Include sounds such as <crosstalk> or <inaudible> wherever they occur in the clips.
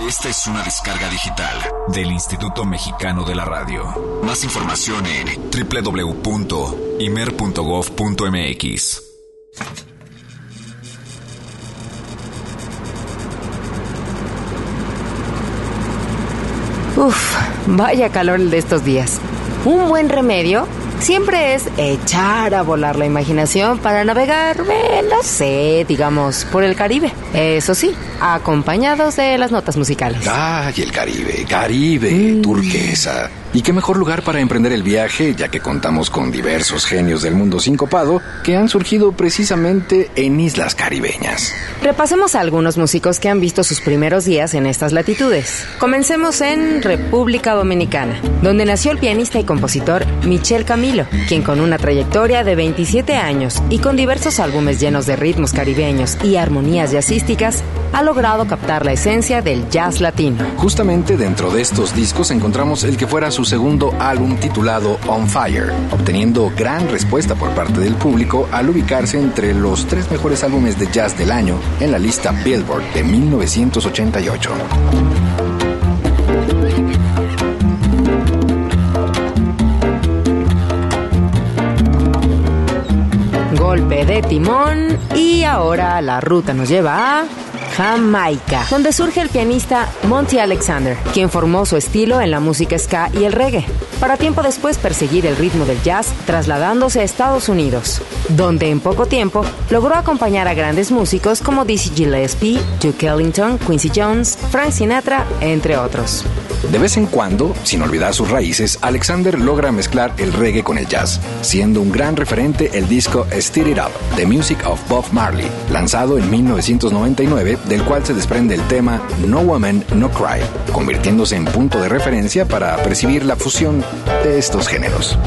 Esta es una descarga digital del Instituto Mexicano de la Radio. Más información en www.imer.gov.mx. Uf, vaya calor el de estos días. Un buen remedio siempre es echar a volar la imaginación para navegar, no sé, digamos, por el Caribe. Eso sí, acompañados de las notas musicales. Ay, el Caribe, Caribe, turquesa. Y qué mejor lugar para emprender el viaje, ya que contamos con diversos genios del mundo sincopado que han surgido precisamente en islas caribeñas. Repasemos a algunos músicos que han visto sus primeros días en estas latitudes. Comencemos en República Dominicana, donde nació el pianista y compositor Michel Camilo, quien con una trayectoria de 27 años y con diversos álbumes llenos de ritmos caribeños y armonías jazzísticas, ha logrado captar la esencia del jazz latino. Justamente dentro de estos discos encontramos el que fuera su segundo álbum titulado On Fire, obteniendo gran respuesta por parte del público al ubicarse entre los tres mejores álbumes de jazz del año en la lista Billboard de 1988. Golpe de timón y ahora la ruta nos lleva a Jamaica, donde surge el pianista Monty Alexander, quien formó su estilo en la música ska y el reggae, para tiempo después perseguir el ritmo del jazz trasladándose a Estados Unidos, donde en poco tiempo logró acompañar a grandes músicos como Dizzy Gillespie, Duke Ellington, Quincy Jones, Frank Sinatra, entre otros. De vez en cuando, sin olvidar sus raíces, Alexander logra mezclar el reggae con el jazz, siendo un gran referente el disco Stir It Up, The Music of Bob Marley, lanzado en 1999, del cual se desprende el tema No Woman, No Cry, convirtiéndose en punto de referencia para percibir la fusión de estos géneros.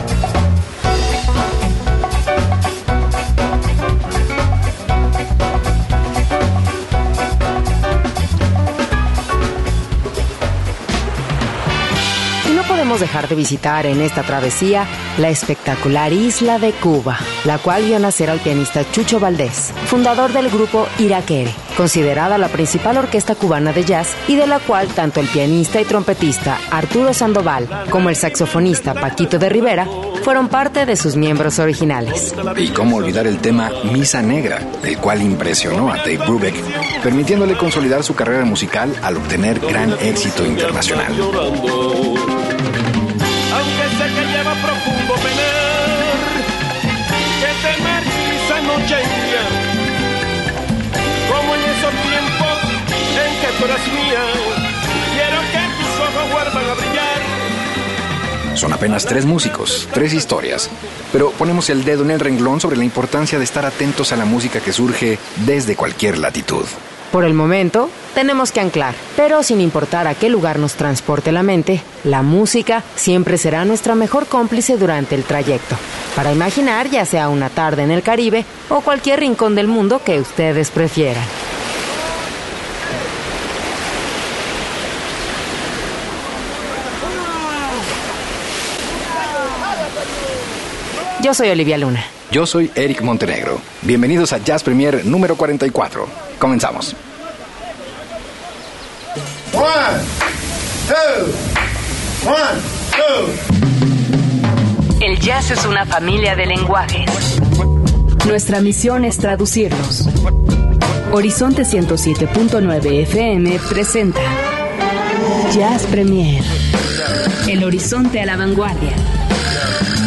Dejar de visitar en esta travesía la espectacular isla de Cuba, la cual vio nacer al pianista Chucho Valdés, fundador del grupo Iraquere, considerada la principal orquesta cubana de jazz y de la cual tanto el pianista y trompetista Arturo Sandoval como el saxofonista Paquito de Rivera fueron parte de sus miembros originales. Y cómo olvidar el tema Misa Negra, el cual impresionó a Dave Brubeck, permitiéndole consolidar su carrera musical al obtener gran éxito internacional. Son apenas tres músicos, tres historias, pero ponemos el dedo en el renglón sobre la importancia de estar atentos a la música que surge desde cualquier latitud. Por el momento, tenemos que anclar, pero sin importar a qué lugar nos transporte la mente, la música siempre será nuestra mejor cómplice durante el trayecto, para imaginar ya sea una tarde en el Caribe o cualquier rincón del mundo que ustedes prefieran. Yo soy Olivia Luna. Yo soy Eric Montenegro. Bienvenidos a Jazz Premier número 44. Comenzamos. One, two, one, two. El jazz es una familia de lenguajes. Nuestra misión es traducirlos. Horizonte 107.9 FM presenta Jazz Premier. El horizonte a la vanguardia.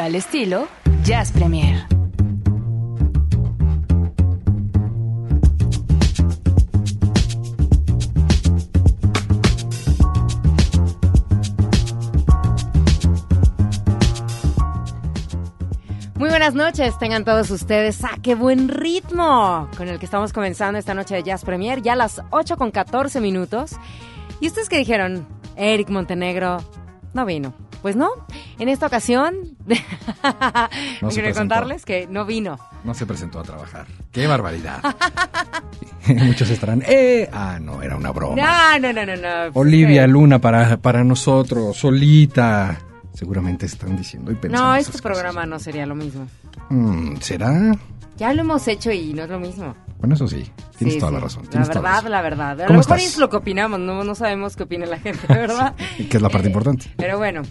Al estilo Jazz Premier. Muy buenas noches, tengan todos ustedes. ¡Ah, qué buen ritmo! Con el que estamos comenzando esta noche de Jazz Premier, ya a las 8 con 14 minutos. ¿Y ustedes qué dijeron? Eric Montenegro no vino. Pues no, en esta ocasión, no <laughs> quiero contarles que no vino. No se presentó a trabajar. ¡Qué barbaridad! <laughs> Muchos estarán, ¡eh! Ah, no, era una broma. No, no, no, no. no. Olivia Luna para, para nosotros, solita. Seguramente están diciendo y pensando. No, este programa no sería lo mismo. Mm, ¿Será? Ya lo hemos hecho y no es lo mismo. Bueno, eso sí, tienes toda la razón. La verdad, la verdad. A lo mejor es lo que opinamos, no, no sabemos qué opina la gente, <laughs> ¿verdad? y que es la parte importante. Pero bueno,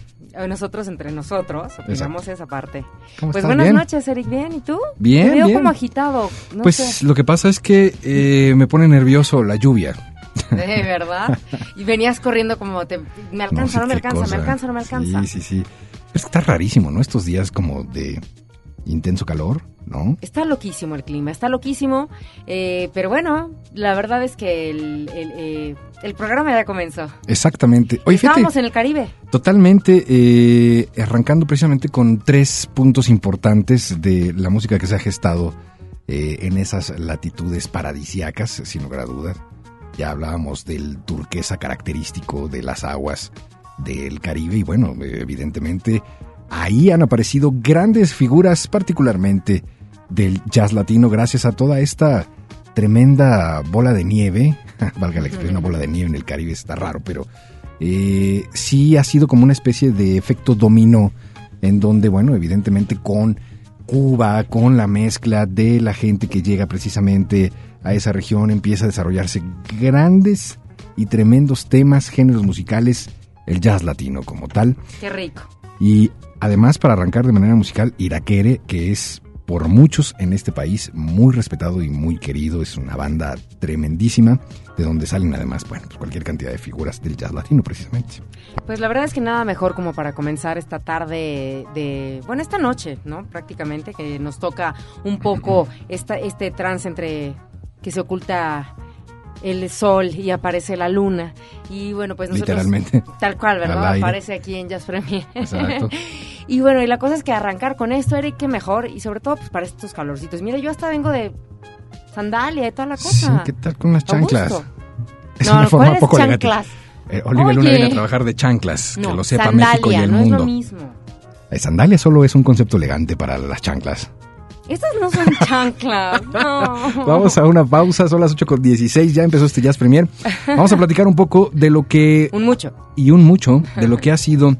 nosotros entre nosotros opinamos esa parte. pues buenas noches, Eric. ¿Bien? ¿Y tú? Bien. Me veo como agitado. pues lo que pasa es que eh, me pone nervioso la lluvia. <laughs> De verdad. Y venías corriendo como te, me alcanza, no, me alcanza, me alcanza, no me alcanza. Sí, sí, sí. Es que está rarísimo, ¿no? Estos días como de intenso calor, ¿no? Está loquísimo el clima, está loquísimo, eh, pero bueno, la verdad es que el, el, eh, el programa ya comenzó. Exactamente. Oye, fíjate, Estábamos en el Caribe. Totalmente, eh, arrancando precisamente con tres puntos importantes de la música que se ha gestado eh, en esas latitudes paradisiacas, sin lugar a dudas. Ya hablábamos del turquesa característico de las aguas del Caribe y bueno, evidentemente ahí han aparecido grandes figuras particularmente del jazz latino gracias a toda esta tremenda bola de nieve, <laughs> valga la expresión, una bola de nieve en el Caribe está raro, pero eh, sí ha sido como una especie de efecto dominó en donde, bueno, evidentemente con Cuba, con la mezcla de la gente que llega precisamente a esa región, empieza a desarrollarse grandes y tremendos temas, géneros musicales, el jazz latino como tal. Qué rico. Y además, para arrancar de manera musical, Iraquere, que es por muchos en este país muy respetado y muy querido, es una banda tremendísima, de donde salen además, bueno, pues cualquier cantidad de figuras del jazz latino precisamente. Pues la verdad es que nada mejor como para comenzar esta tarde de, bueno, esta noche, ¿no? Prácticamente, que nos toca un poco <laughs> esta, este trance entre que se oculta el sol y aparece la luna. Y bueno, pues nosotros... Literalmente. Tal cual, Al ¿verdad? Aparece aquí en Jazz Premier. Exacto. <laughs> y bueno, y la cosa es que arrancar con esto, Eric, qué mejor. Y sobre todo, pues para estos calorcitos. Mira, yo hasta vengo de sandalia y toda la Sí, cosa. ¿qué tal con las chanclas? <laughs> Es No, una forma ¿cuáles poco elegante. chanclas? Eh, Olivia Luna viene a trabajar de chanclas, No, que lo sepa sandalia, México y el no mundo. es lo mismo. La sandalia solo es un concepto elegante para las chanclas. Estas no son chanclas, no. <laughs> Vamos a una pausa, son las 8 con 16, ya empezó este Jazz Premier. Vamos a platicar un poco de lo que, Un mucho. y un mucho, de lo que ha sido,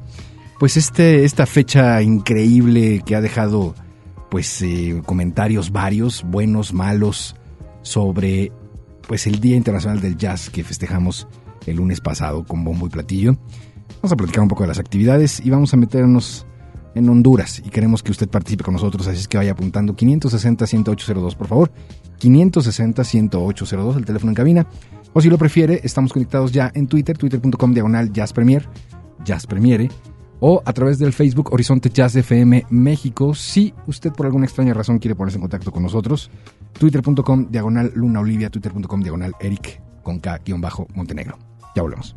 pues este, esta fecha increíble que ha dejado, pues, eh, comentarios varios, buenos, malos, sobre, pues, el Día Internacional del Jazz que festejamos el lunes pasado con bombo y platillo. Vamos a platicar un poco de las actividades y vamos a meternos en Honduras y queremos que usted participe con nosotros, así es que vaya apuntando 560-10802, por favor. 560-10802, el teléfono en cabina. O si lo prefiere, estamos conectados ya en Twitter, twitter.com diagonal Jazz Premier, Jazz Premiere, o a través del Facebook Horizonte Jazz FM México. Si usted por alguna extraña razón quiere ponerse en contacto con nosotros, twitter.com diagonal Luna Olivia, twitter.com diagonal Eric con K-Montenegro. Ya volvemos.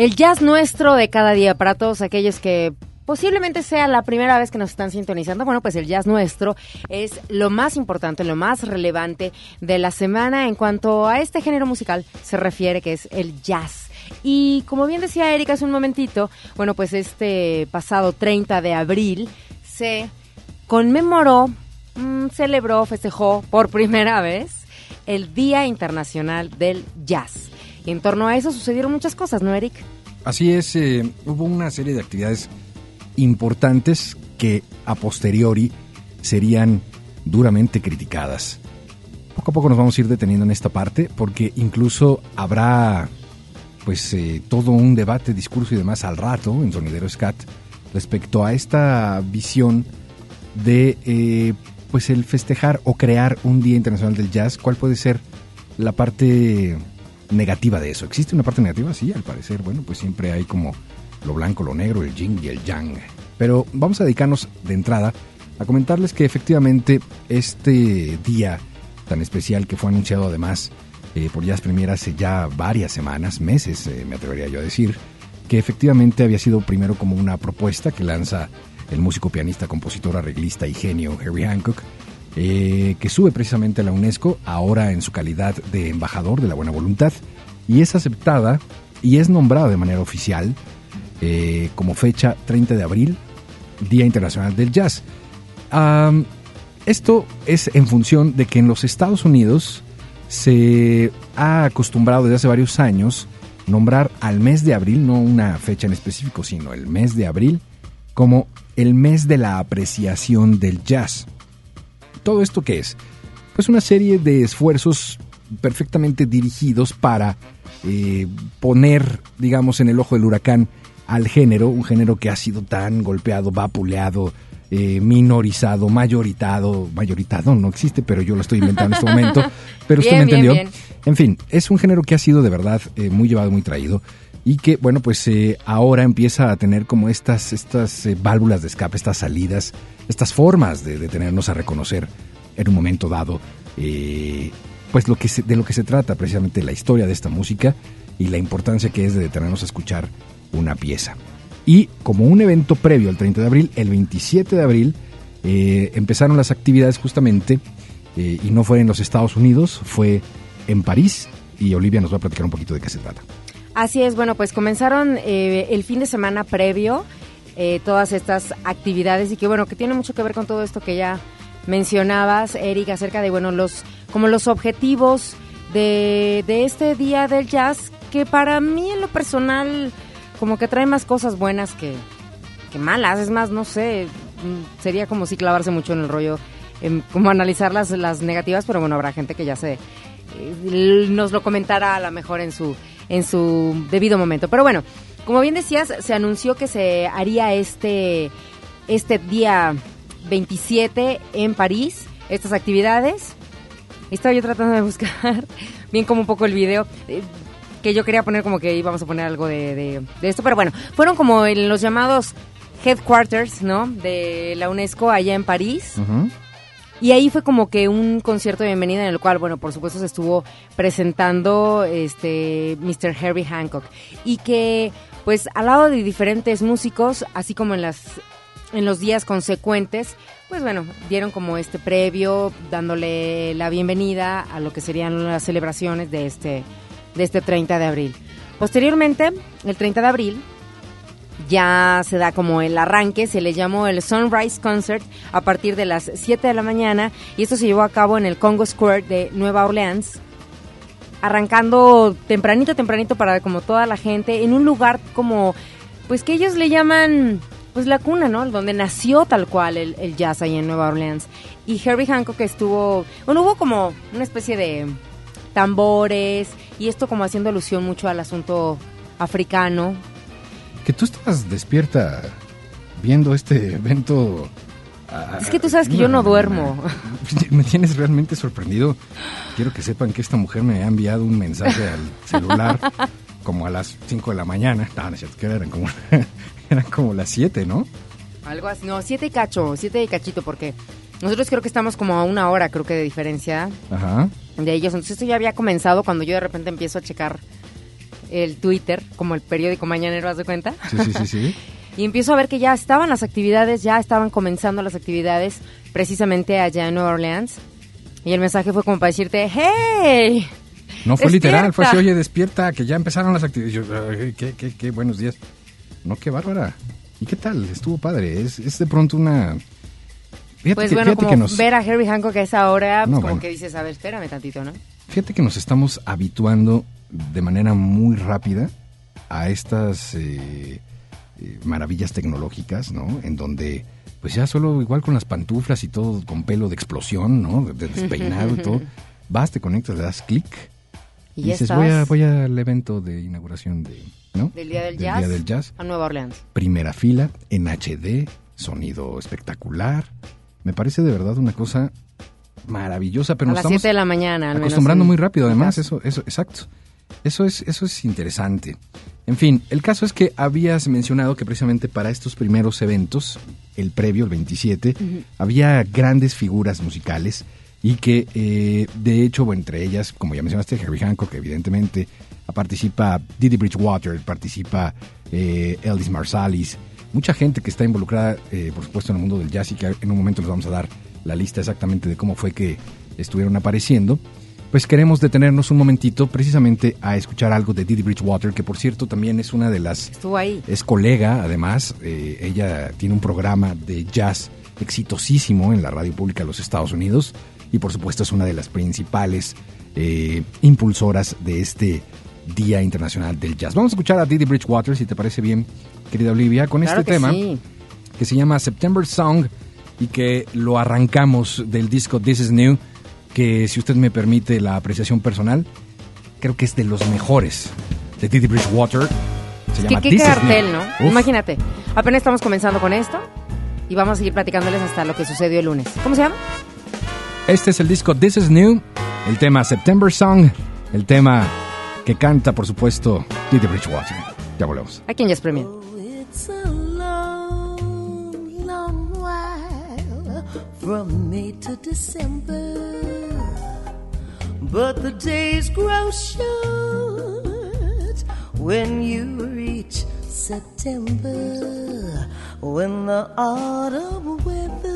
El jazz nuestro de cada día para todos aquellos que posiblemente sea la primera vez que nos están sintonizando. Bueno, pues el jazz nuestro es lo más importante, lo más relevante de la semana en cuanto a este género musical se refiere, que es el jazz. Y como bien decía Erika hace un momentito, bueno, pues este pasado 30 de abril se conmemoró, mm, celebró, festejó por primera vez el Día Internacional del Jazz. Y en torno a eso sucedieron muchas cosas, ¿no, Eric? Así es, eh, hubo una serie de actividades importantes que a posteriori serían duramente criticadas. Poco a poco nos vamos a ir deteniendo en esta parte porque incluso habrá pues eh, todo un debate, discurso y demás al rato en Sonidero Scat respecto a esta visión de eh, pues el festejar o crear un Día Internacional del Jazz. ¿Cuál puede ser la parte negativa de eso? ¿Existe una parte negativa? Sí, al parecer. Bueno, pues siempre hay como lo blanco, lo negro, el yin y el yang. Pero vamos a dedicarnos de entrada a comentarles que efectivamente este día tan especial que fue anunciado además eh, por Jazz Premier hace ya varias semanas, meses, eh, me atrevería yo a decir, que efectivamente había sido primero como una propuesta que lanza el músico, pianista, compositor, arreglista y genio Harry Hancock, eh, que sube precisamente a la UNESCO, ahora en su calidad de embajador de la buena voluntad, y es aceptada y es nombrada de manera oficial eh, como fecha 30 de abril, Día Internacional del Jazz. Esto es en función de que en los Estados Unidos se ha acostumbrado desde hace varios años nombrar al mes de abril, no una fecha en específico, sino el mes de abril, como el mes de la apreciación del jazz. ¿Todo esto qué es? Pues una serie de esfuerzos perfectamente dirigidos para eh, poner, digamos, en el ojo del huracán al género, un género que ha sido tan golpeado, vapuleado, eh, minorizado, mayoritado, mayoritado no existe, pero yo lo estoy inventando en este momento, <laughs> pero usted me entendió. En fin, es un género que ha sido de verdad eh, muy llevado, muy traído y que, bueno, pues eh, ahora empieza a tener como estas, estas válvulas de escape, estas salidas, estas formas de, tenernos a reconocer en un momento dado, pues lo que de lo que se trata precisamente la historia de esta música y la importancia que es de detenernos a escuchar una pieza. Y como un evento previo al 30 de abril, el 27 de abril eh, empezaron las actividades justamente, eh, y no fue en los Estados Unidos, fue en París, y Olivia nos va a platicar un poquito de qué se trata. Así es, bueno, pues comenzaron eh, el fin de semana previo todas estas actividades y que bueno, que tiene mucho que ver con todo esto que ya mencionabas, Eric, acerca de bueno, los como los objetivos de, este día del jazz, que para mí en lo personal como que trae más cosas buenas que, malas. Es más, no sé, mm, sería como si clavarse mucho en el rollo, como analizar las, las negativas, pero bueno, habrá gente que ya se eh, nos lo comentará a lo mejor en su, en su debido momento. Pero bueno, como bien decías, se anunció que se haría este, este día 27 en París, estas actividades. Estaba yo tratando de buscar <laughs> bien como un poco el video. Eh, que yo quería poner como que íbamos a poner algo de, esto, pero bueno, fueron como en los llamados headquarters, ¿no? De la UNESCO allá en París. Y ahí fue como que un concierto de bienvenida en el cual, bueno, por supuesto se estuvo presentando este Mr. Herbie Hancock y que pues al lado de diferentes músicos, así como en las en los días consecuentes, pues bueno, dieron como este previo dándole la bienvenida a lo que serían las celebraciones de este de este 30 de abril. Posteriormente, el 30 de abril, ya se da como el arranque, se le llamó el Sunrise Concert a partir de las 7 de la mañana y esto se llevó a cabo en el Congo Square de Nueva Orleans, arrancando tempranito, tempranito para como toda la gente, en un lugar como, pues que ellos le llaman, pues la cuna, ¿no? Donde nació tal cual el, el jazz ahí en Nueva Orleans. Y Herbie Hancock estuvo, bueno, hubo como una especie de tambores y esto como haciendo alusión mucho al asunto africano. Que tú estabas despierta viendo este evento. Es que tú sabes que yo no duermo. <laughs> Me tienes realmente sorprendido. Quiero que sepan que esta mujer me ha enviado un mensaje al celular <laughs> como a las 5 de la mañana. No, no es cierto, que eran como, <laughs> eran como las 7, ¿no? Algo así, no, 7 y cacho, 7 y cachito, porque nosotros creo que estamos como a una hora, creo que de diferencia. Ajá de ellos. Entonces esto ya había comenzado cuando yo de repente empiezo a checar el Twitter, como el periódico mañanero, ¿haz de cuenta? Sí, sí, sí, sí. <laughs> y empiezo a ver que ya estaban las actividades, ya estaban comenzando las actividades precisamente allá en Nueva Orleans. Y el mensaje fue como para decirte, ¡hey! No fue literal, fue así, oye, despierta, que ya empezaron las actividades. qué, qué, qué buenos días. No, qué bárbara. ¿Y qué tal? Estuvo padre. Es, es de pronto una pues bueno, como ver a Herbie Hancock a esa hora, pues como que dices, a ver, espérame tantito, ¿no? Fíjate que nos estamos habituando de manera muy rápida a estas eh, eh, maravillas tecnológicas, ¿no? En donde, pues ya solo igual con las pantuflas y todo con pelo de explosión, ¿no? De despeinado y todo, <laughs> vas, te conectas, le das clic y, dices, voy, a, voy al evento de inauguración de, ¿no? Del Día del, jazz, del Jazz. A Nueva Orleans. Primera fila, en HD, sonido espectacular, me parece de verdad una cosa maravillosa, pero a nos las estamos de la mañana, acostumbrando muy rápido, además, eso, eso, exacto. Eso es, eso es interesante. En fin, el caso es que habías mencionado que precisamente para estos primeros eventos, el previo, el 27, había grandes figuras musicales y que, eh, de hecho, entre ellas, como ya mencionaste, Harry Hancock, que evidentemente participa Didi Bridgewater, participa eh, Eldis Marsalis, mucha gente que está involucrada, eh, por supuesto, en el mundo del jazz y que en un momento les vamos a dar la lista exactamente de cómo fue que estuvieron apareciendo. Pues queremos detenernos un momentito precisamente a escuchar algo de Didi Bridgewater, que por cierto también es una de las... Estuvo ahí. Es colega, además. Eh, ella tiene un programa de jazz exitosísimo en la radio pública de los Estados Unidos y por supuesto es una de las principales eh, impulsoras de este Día Internacional del Jazz. Vamos a escuchar a Didi Bridgewater, si te parece bien, querida Olivia, con Claro este que tema sí. que se llama September Song y que lo arrancamos del disco This Is New, que si usted me permite la apreciación personal, creo que es de los mejores de Didi Bridgewater. Se ¿Qué, llama qué This Is cartel, New. ¿no? Uf. Imagínate, apenas estamos comenzando con esto y vamos a seguir platicándoles hasta lo que sucedió el lunes. ¿Cómo se llama? Este es el disco This Is New, el tema September Song, el tema que canta, por supuesto, Didi Bridgewater. Ya volvemos. Aquí en Jazz Premier. It's a long, long while from May to December. But the days grow short when you reach September. When the autumn weather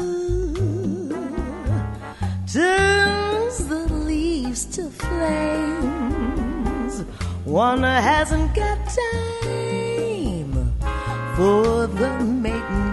turns the leaves to flames. One hasn't got time for the maiden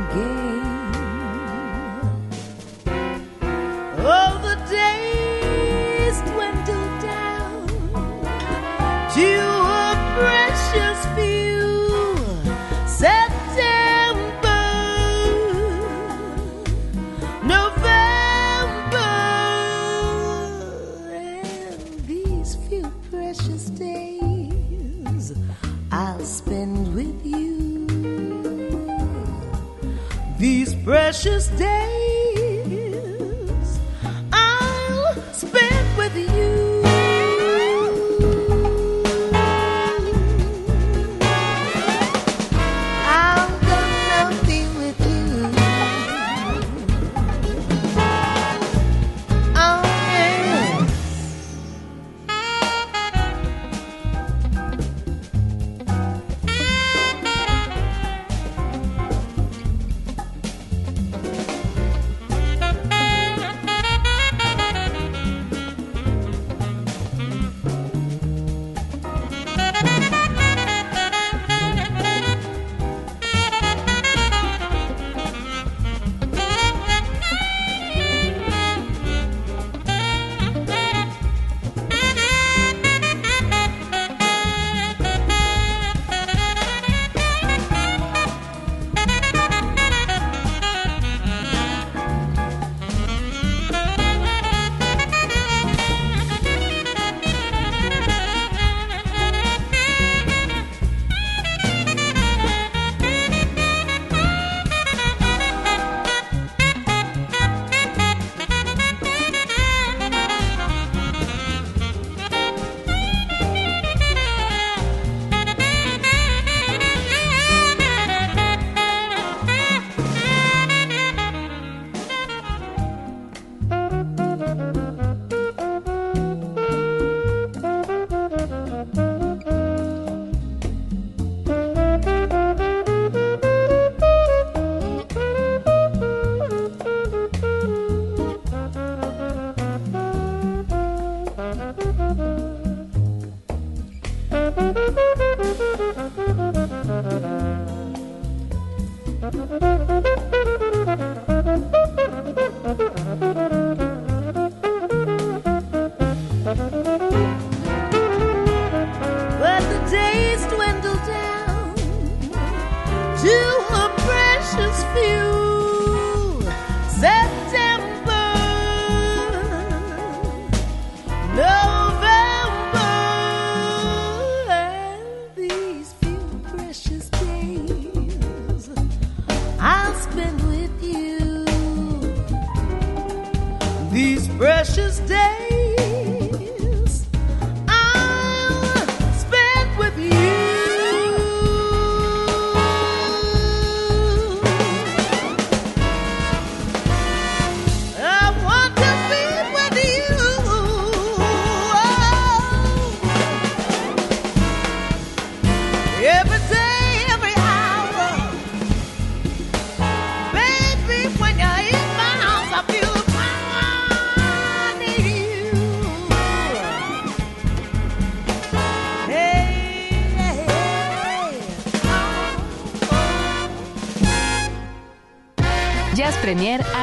These precious days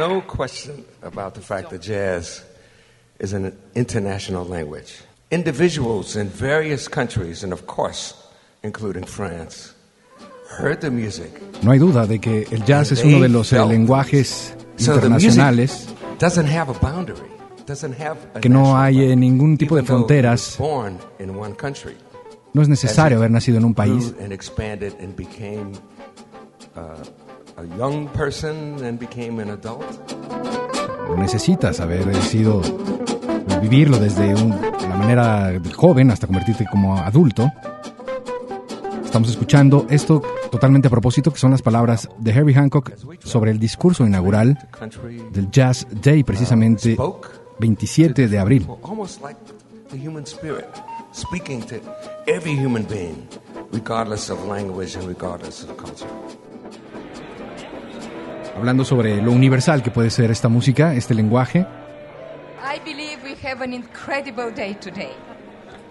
No question about the fact that jazz is an international language. Individuals in various countries, and of course, including France, heard the music. No hay duda de que el jazz es uno de los eh, lenguajes So internacionales doesn't have a boundary. Doesn't have a que no hay eh, ningún tipo de Even though it was fronteras. Born in one country. No es necesario haber nacido en un país. Uh, a young person and became an adult. Necesitas haber sido vivirlo desde un- la manera de joven hasta convertirte como adulto. Estamos escuchando esto totalmente a propósito, que son las palabras de Herbie Hancock sobre el discurso inaugural del Jazz Day, precisamente spoke 27 de abril. Hablando sobre lo universal que puede ser esta música, este lenguaje. I believe we have an incredible day today.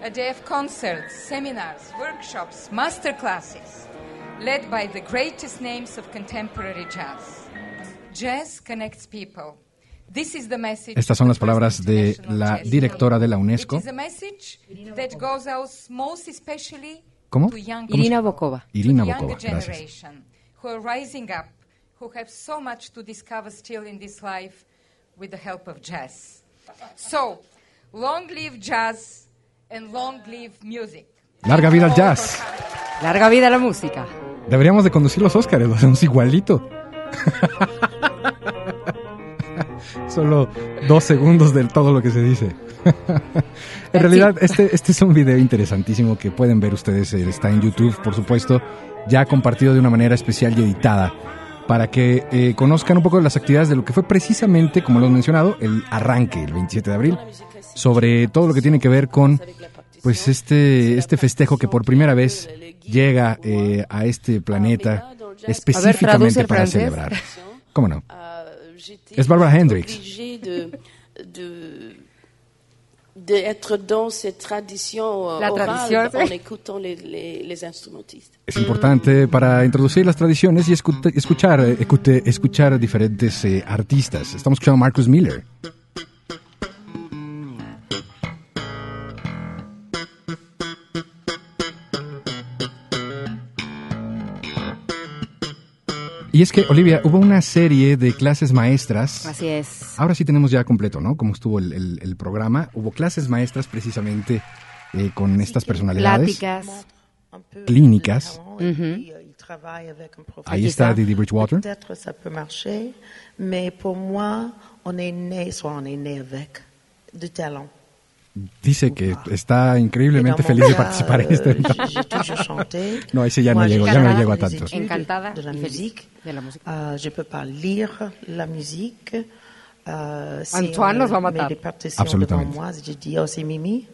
A day of concerts, seminars, workshops, masterclasses, led by the greatest names of contemporary jazz. Jazz connects people. This is the message Estas son las palabras de la directora de la UNESCO. It is a message that goes out most especially ¿Cómo? to young Irina Bokova. Irina Bokova, gracias. Who have so much to discover still in this life with the help of jazz. So, long live jazz and long live music. Larga vida al jazz. Larga vida a la música. Deberíamos de conducir los Óscares, lo hacemos igualito. <laughs> Solo dos segundos de todo lo que se dice. <laughs> en realidad, este, este es un video interesantísimo que pueden ver ustedes. eh, Está en YouTube, por supuesto, ya compartido de una manera especial y editada para que eh, conozcan un poco de las actividades de lo que fue precisamente, como lo he mencionado, el arranque el 27 de abril, sobre todo lo que tiene que ver con pues este, este festejo que por primera vez llega eh, a este planeta específicamente para celebrar. ¿Cómo no? Es Barbara Hendricks. De, de, de être dans cette tradition euh, La orale tradition, en sí. écoutant les, les, les instrumentistes. Es importante para introducir las tradiciones y escu- escuchar, eh, ecute- escuchar diferentes eh, artistas. Estamos escuchando a Marcus Miller. Y es que, Olivia, hubo una serie de clases maestras. Así es. Ahora sí tenemos ya completo, ¿no? Como estuvo el, el- el programa. Hubo clases maestras precisamente eh, con estas personalidades. Pláticas. Clínicas. Ahí Ahí está Didi Bridgewater. Mais pour moi, on est né, soit on est né avec du talent. Dice que está increíblemente feliz de participar en este. <laughs> No, ese ya no llego, ya no llego a des tanto. études Encantada de la de música. Euh, je peux pas lire la musique. Si Antoine nos va a matar. moi, je dis, oh, c'est Mimi,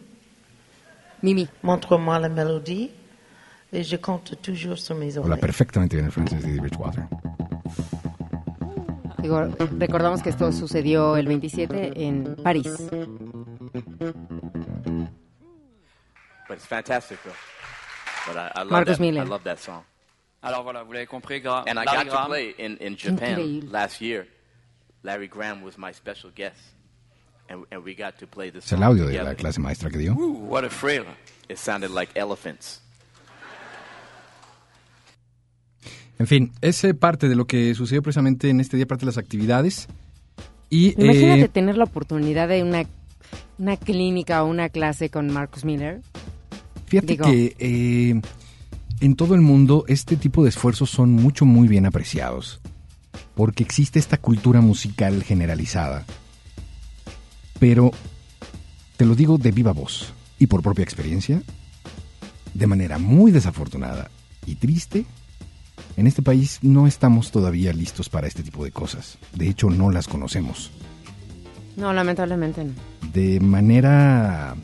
Mimi. montre-moi la mélodie. Et je compte toujours sur mes oreilles. perfectamente bien el francés Didi Bridgewater. Digo, recordamos que esto sucedió el 27 en París. It's fantastic, though. But I, I love Marcus that. Miller. I love that song. Alors voilà, vous l'avez compris, Gra And I Larry got to Graham. play in, in Japan Increíble. last year. Larry Graham was my special guest, and, and we got to play this Es el song audio de together. la clase maestra que dio. Ooh, what a thrill! It sounded like elephants. En fin, es eh, parte de lo que sucedió precisamente en este día, parte de las actividades. Y Imagínate eh, tener la oportunidad de una, una clínica o una clase con Marcus Miller. Fíjate digo- que eh, en todo el mundo este tipo de esfuerzos son mucho, muy bien apreciados. Porque existe esta cultura musical generalizada. Pero te lo digo de viva voz y por propia experiencia. de manera muy desafortunada y triste, en este país no estamos todavía listos para este tipo de cosas. De hecho, no las conocemos. No, lamentablemente no. De manera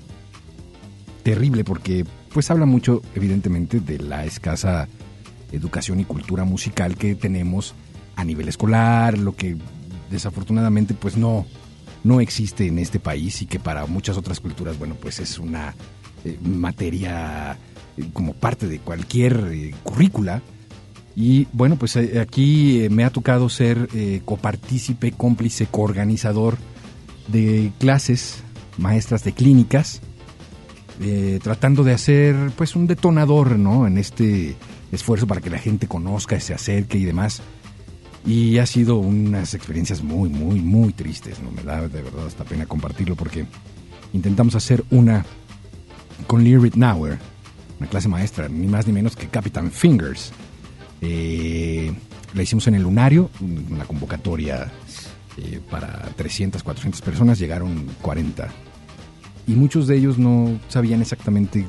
terrible porque pues habla mucho evidentemente de la escasa educación y cultura musical que tenemos a nivel escolar, lo que desafortunadamente pues no no existe en este país y que para muchas otras culturas, bueno, pues es una eh, materia eh, como parte de cualquier eh, currícula. Y bueno, pues eh, aquí me ha tocado ser copartícipe, cómplice, coorganizador de clases, maestras de clínicas, eh, tratando de hacer pues un detonador, ¿no? En este esfuerzo para que la gente conozca, se acerque y demás. Y ha sido unas experiencias muy, muy, muy tristes, ¿no? Me da de verdad hasta pena compartirlo porque intentamos hacer una con Lee Ritenour, una clase maestra, ni más ni menos que Captain Fingers. Eh, la hicimos en el Lunario, una convocatoria eh, para 300, 400 personas, llegaron 40. Y muchos de ellos no sabían exactamente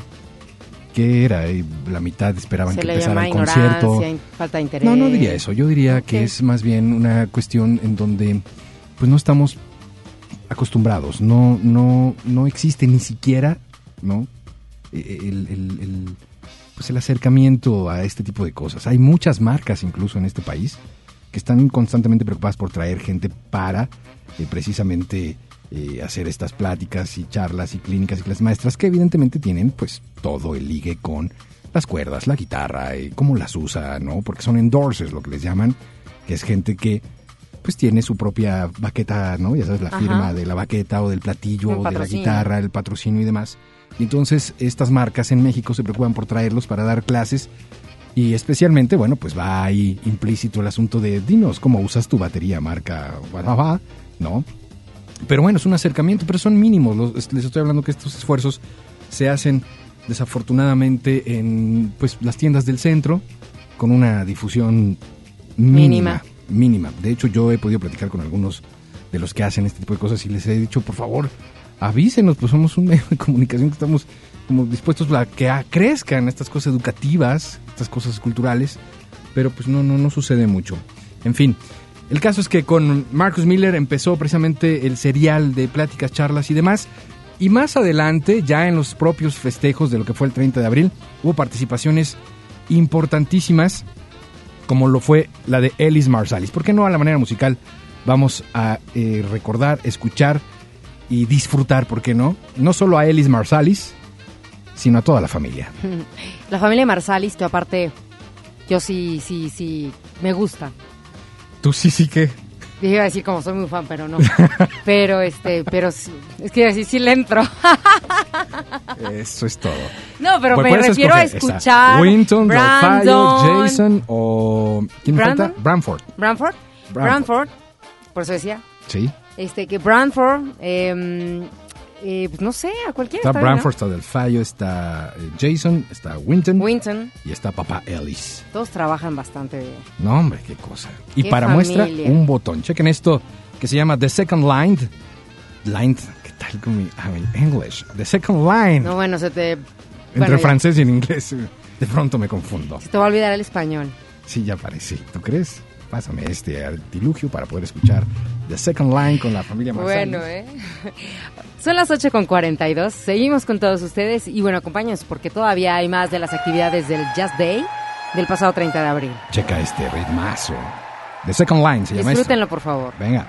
qué era. y la mitad esperaban Se que empezara el concierto. falta de interés. No, no diría eso. Yo diría que es más bien una cuestión en donde pues no estamos acostumbrados. No, no, no existe ni siquiera, ¿no? E, El, el- el, pues el acercamiento a este tipo de cosas. Hay muchas marcas incluso en este país que están constantemente preocupadas por traer gente para eh, precisamente eh, hacer estas pláticas y charlas y clínicas y clases maestras que evidentemente tienen pues todo el ligue con las cuerdas, la guitarra, y cómo las usa, ¿no? Porque son endorsers, lo que les llaman, que es gente que pues tiene su propia baqueta, ¿no? Ya sabes, la Ajá. firma de la baqueta o del platillo o de la guitarra, el patrocinio y demás. Y entonces estas marcas en México se preocupan por traerlos para dar clases y especialmente, bueno, pues va ahí implícito el asunto de dinos cómo usas tu batería marca, ¿no? Pero bueno, es un acercamiento, pero son mínimos. Los- les estoy hablando que estos esfuerzos se hacen desafortunadamente en pues las tiendas del centro con una difusión mínima, mínima. De hecho, yo he podido platicar con algunos de los que hacen este tipo de cosas y les he dicho, por favor, avísenos, pues somos un <laughs> medio de comunicación que estamos como dispuestos a que crezcan estas cosas educativas, estas cosas culturales, pero pues no, no, no sucede mucho. En fin, el caso es que con Marcus Miller empezó precisamente el serial de pláticas, charlas y demás. Y más adelante, ya en los propios festejos de lo que fue el 30 de abril, hubo participaciones importantísimas, como lo fue la de Ellis Marsalis. ¿Por qué no a la manera musical? Vamos a eh, recordar, escuchar y disfrutar, ¿por qué no? No solo a Ellis Marsalis, sino a toda la familia. <laughs> La familia Marsalis, que aparte yo sí, sí, sí, me gusta. Tú sí, sí que... Iba a decir como soy muy fan, pero no. <laughs> pero este, pero sí, es que iba a decir sí le entro. <laughs> Eso es todo. No, pero me refiero a esa. escuchar Winton, Brandon. Jason o... ¿Quién me Brandon. falta? Branford, Branford. Branford, por eso decía, Sí. este que Branford, eh, eh, pues no sé, a cualquiera. Está está bien, ¿no? Bramford, está está eh, Jason, está Winton. Winton. Y está Papá Ellis. Todos trabajan bastante. No, hombre, qué cosa. Y Qué para muestra, un botón. Chequen esto que se llama The Second Line. Line, ¿qué tal con mi, ah, mi English? The Second Line. No, bueno, se te. Entre bueno, ya, francés y en inglés. De pronto me confundo. Se te va a olvidar el español. Sí, ya parece. ¿Tú crees? Pásame este artilugio para poder escuchar The Second Line con la familia Marsalis. Bueno, ¿eh? Son las 8 con 42. Seguimos con todos ustedes y bueno, acompáñanos porque todavía hay más de las actividades del Jazz Day del pasado 30 de abril. Checa este ritmazo. The Second Line se llama esto. Disfrútenlo, por favor. Venga.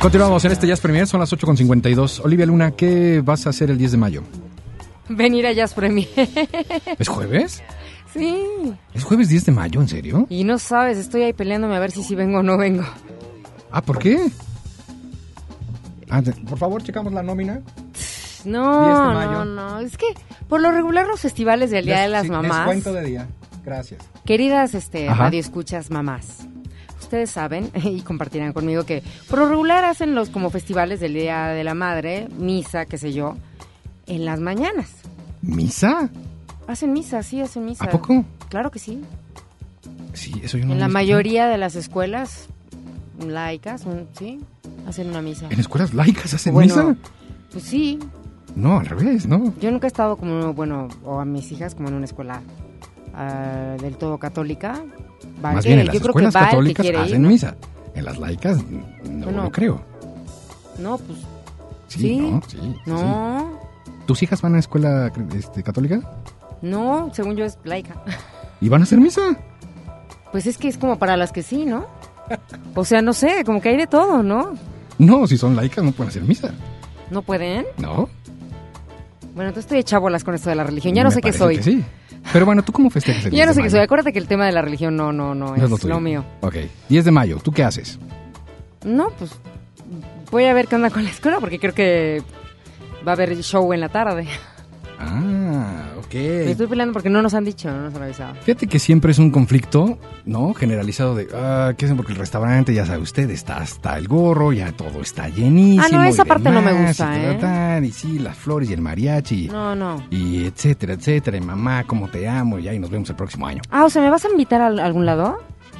Continuamos en este Jazz Premier, son las 8.52. Olivia Luna, ¿qué vas a hacer el 10 de mayo? Venir a Jazz Premier. ¿Es jueves? sí. ¿Es jueves 10 de mayo, en serio? Y no sabes, estoy ahí peleándome a ver si sí vengo o no vengo. Ah, ¿por qué? Ah, te- por favor, checamos la nómina. No, 10 de mayo. no, no. Es que por lo regular los festivales del Día de las sí, Mamás, Descuento de día. Gracias. queridas este, Ajá. radioescuchas mamás, ustedes saben <laughs> y compartirán conmigo que por lo regular hacen los como festivales del Día de la Madre, misa, qué sé yo, en las mañanas. ¿Misa? Hacen misa, sí, hacen misa. ¿A poco? Claro que sí. Sí, eso yo no En la mayoría de las escuelas laicas, sí, hacen una misa. ¿En escuelas laicas hacen Bueno, misa? Pues sí, No, al revés, ¿no? Yo nunca he estado como, bueno, o a mis hijas como en una escuela ah, del todo católica. Más que- bien en las yo creo que escuelas que católicas ir, hacen ¿no? misa. En las laicas no Bueno. lo creo. No, pues Sí, sí. ¿no? Sí, sí, no, sí. ¿Tus hijas van a escuela este, católica? no, según yo es laica. ¿Y van a hacer misa? Pues es que es como para las que sí, ¿no? O sea, no sé, como que hay de todo, ¿no? No, si son laicas no pueden hacer misa. ¿No pueden? ¿No? Bueno, entonces estoy de chabolas con esto de la religión. Ya no Me sé qué soy. que sí. Pero bueno, ¿tú cómo festejas el 10 Ya no de sé qué mayo? soy. Acuérdate que el tema de la religión no, no, no, No es, es lo tuyo. mío. Ok, 10 de mayo, ¿tú qué haces? No, pues voy a ver qué onda con la escuela porque creo que va a haber show en la tarde. Ah. Me estoy peleando porque no nos han dicho, no nos han avisado. Fíjate que siempre es un conflicto, ¿no? Generalizado de, ah, ¿qué hacen? Porque el restaurante, ya sabe usted, está hasta el gorro, ya todo está llenísimo. Ah, no, esa y parte no me gusta, y ¿eh? Y sí, las flores y el mariachi. No, no. Y etcétera, etcétera. Y mamá, cómo te amo. Y ahí nos vemos el próximo año. Ah, o sea, ¿me vas a invitar a algún lado?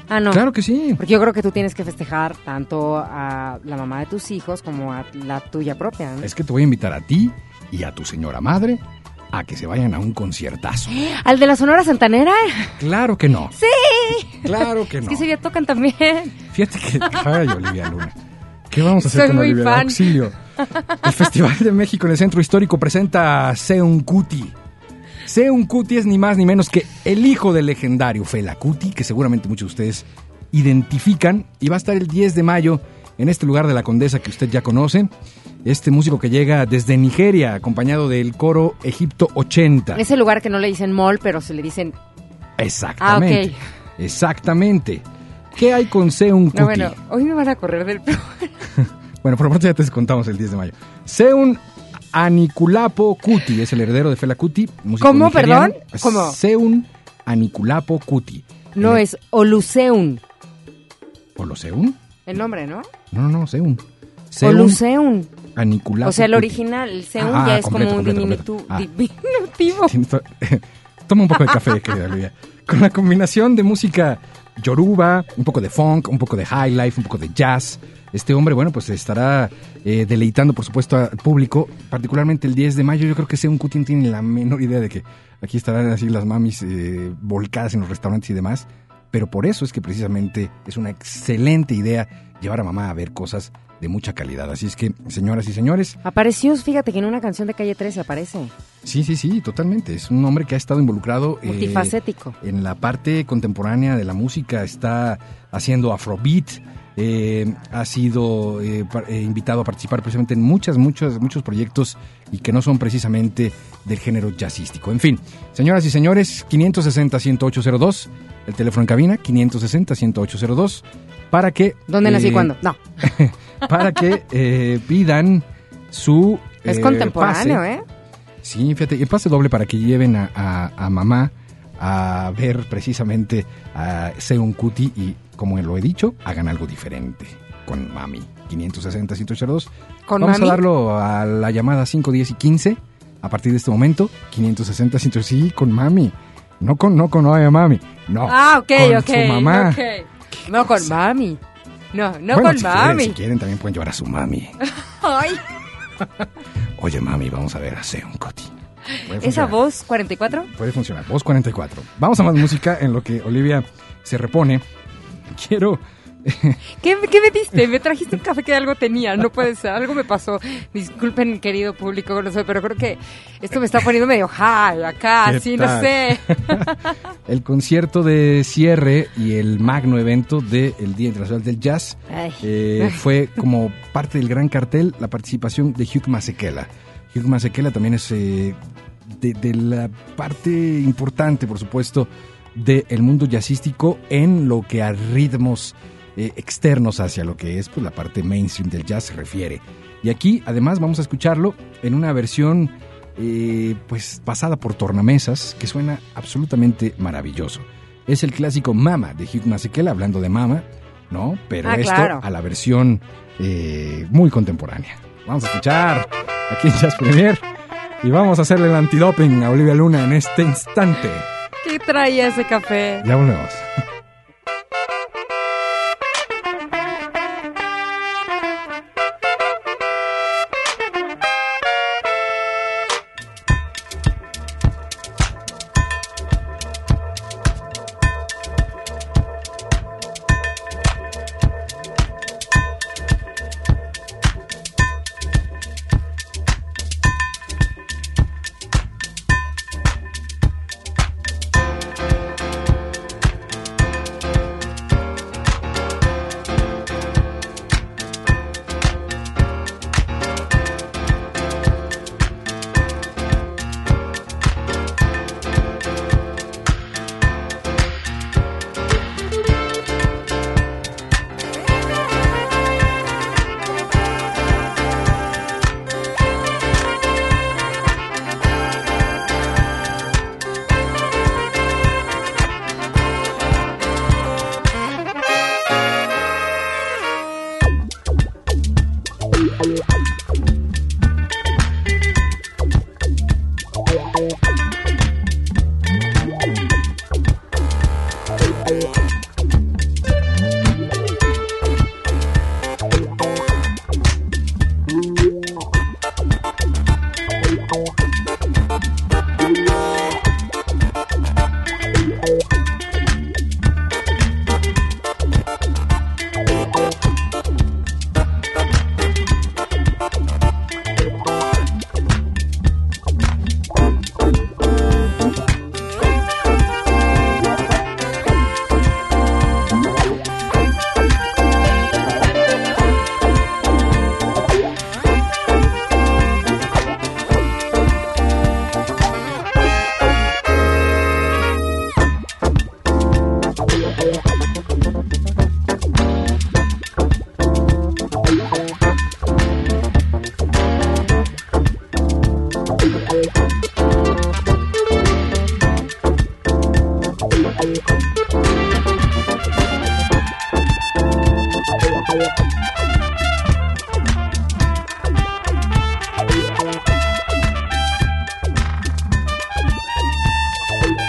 Ah, no. Claro que sí. Porque yo creo que tú tienes que festejar tanto a la mamá de tus hijos como a la tuya propia. ¿no? Es que te voy a invitar a ti y a tu señora madre a que se vayan a un conciertazo. ¿Al de la Sonora Santanera? Claro que no. ¡Sí! Claro que Es no. que ese día tocan también. Fíjate que. Ay, Olivia Luna. ¿Qué vamos a hacer Soy con muy Olivia? fan. Auxilio. El Festival de México en el Centro Histórico presenta a Seun Kuti. Seun Kuti es ni más ni menos que el hijo del legendario Fela Kuti, que seguramente muchos de ustedes identifican, y va a estar el 10 de mayo en este lugar de la Condesa que usted ya conoce. Este músico que llega desde Nigeria, acompañado del coro Egipto 80. Ese lugar que no le dicen mall, pero se le dicen... Exactamente. Ah, Exactamente. ¿Qué hay con Seun Kuti? No, bueno, hoy me van a correr del... <laughs> Bueno, por lo pronto ya te contamos el 10 de mayo. Seun Anikulapo Kuti es el heredero de Fela Kuti. ¿Cómo, nigeriano. perdón? ¿Cómo? Seun Anikulapo Kuti. No, es Oluseun. ¿Oluseun? El nombre, ¿no? No, no, no, Seun. Seun Oluseun. Anikulapo O sea, el original, el Seun Ah, ya es completo, como un completo, completo. Ah. diminutivo. <laughs> Toma un poco de café, querida Olivia. Con la combinación de música yoruba, un poco de funk, un poco de high life, un poco de jazz. Este hombre, bueno, pues estará eh, deleitando, por supuesto, al público, particularmente el 10 de mayo. Yo creo que Seun Kuti no tiene la menor idea de que aquí estarán así las mamis eh, volcadas en los restaurantes y demás. Pero por eso es que precisamente es una excelente idea llevar a mamá a ver cosas de mucha calidad. Así es que, señoras y señores, Apareció, fíjate que en una canción de Calle 13 aparece. Sí, sí, sí, totalmente. Es un hombre que ha estado involucrado eh, Multifacético. en la parte contemporánea de la música. Está haciendo afrobeat. eh, ha sido eh, invitado a participar precisamente en muchas, muchos, muchos proyectos y que no son precisamente del género jazzístico. En fin, señoras y señores, 560-10802, el teléfono en cabina, 560-10802, para que... ¿Dónde nací y eh, cuándo? No. <laughs> para que eh, pidan su... Es eh, contemporáneo, pase. ¿eh? Sí, fíjate, el pase doble para que lleven a, a- a mamá a ver precisamente a Seun Kuti y, como lo he dicho, hagan algo diferente con mami. 560 102 ¿Con Vamos mami? a darlo a la llamada 5, 10 y 15 a partir de este momento. 560 102 sí, con mami. No con, no con Oye Mami. No. Ah, ok, con ok. Su mamá. ok. No con mami. No, no Bueno, con si mami. Quieren, si quieren, también pueden llevar a su mami. <laughs> Ay, <laughs> Oye, mami, vamos a ver a Seon Coti. Esa voz 44. Puede funcionar. Voz 44. Vamos a más música en lo que Olivia se repone. Quiero. <laughs> ¿Qué, ¿Qué me diste? Me trajiste un café que algo tenía. No puede ser. Algo me pasó. Disculpen, querido público, no sé, pero creo que esto me está poniendo medio high acá, ¿Qué así, no sé. <laughs> el concierto de cierre y el magno evento del Día Internacional del Jazz eh, <laughs> fue como parte del gran cartel la participación de Hugh Masekela. Hugh Masekela también es eh, de, de la parte importante, por supuesto, del mundo jazzístico en lo que a ritmos eh, externos hacia lo que es pues, la parte mainstream del jazz se refiere. Y aquí, además, vamos a escucharlo en una versión eh, pues pasada por tornamesas que suena absolutamente maravilloso. Es el clásico Mama de Hugh Masekela, hablando de Mama, ¿no? Pero Ah, esto claro. a la versión eh, muy contemporánea. Vamos a escuchar aquí en Jazz Premier y vamos a hacerle el antidoping a Olivia Luna en este instante. ¿Qué traía ese café? Ya volvemos.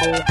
Thank.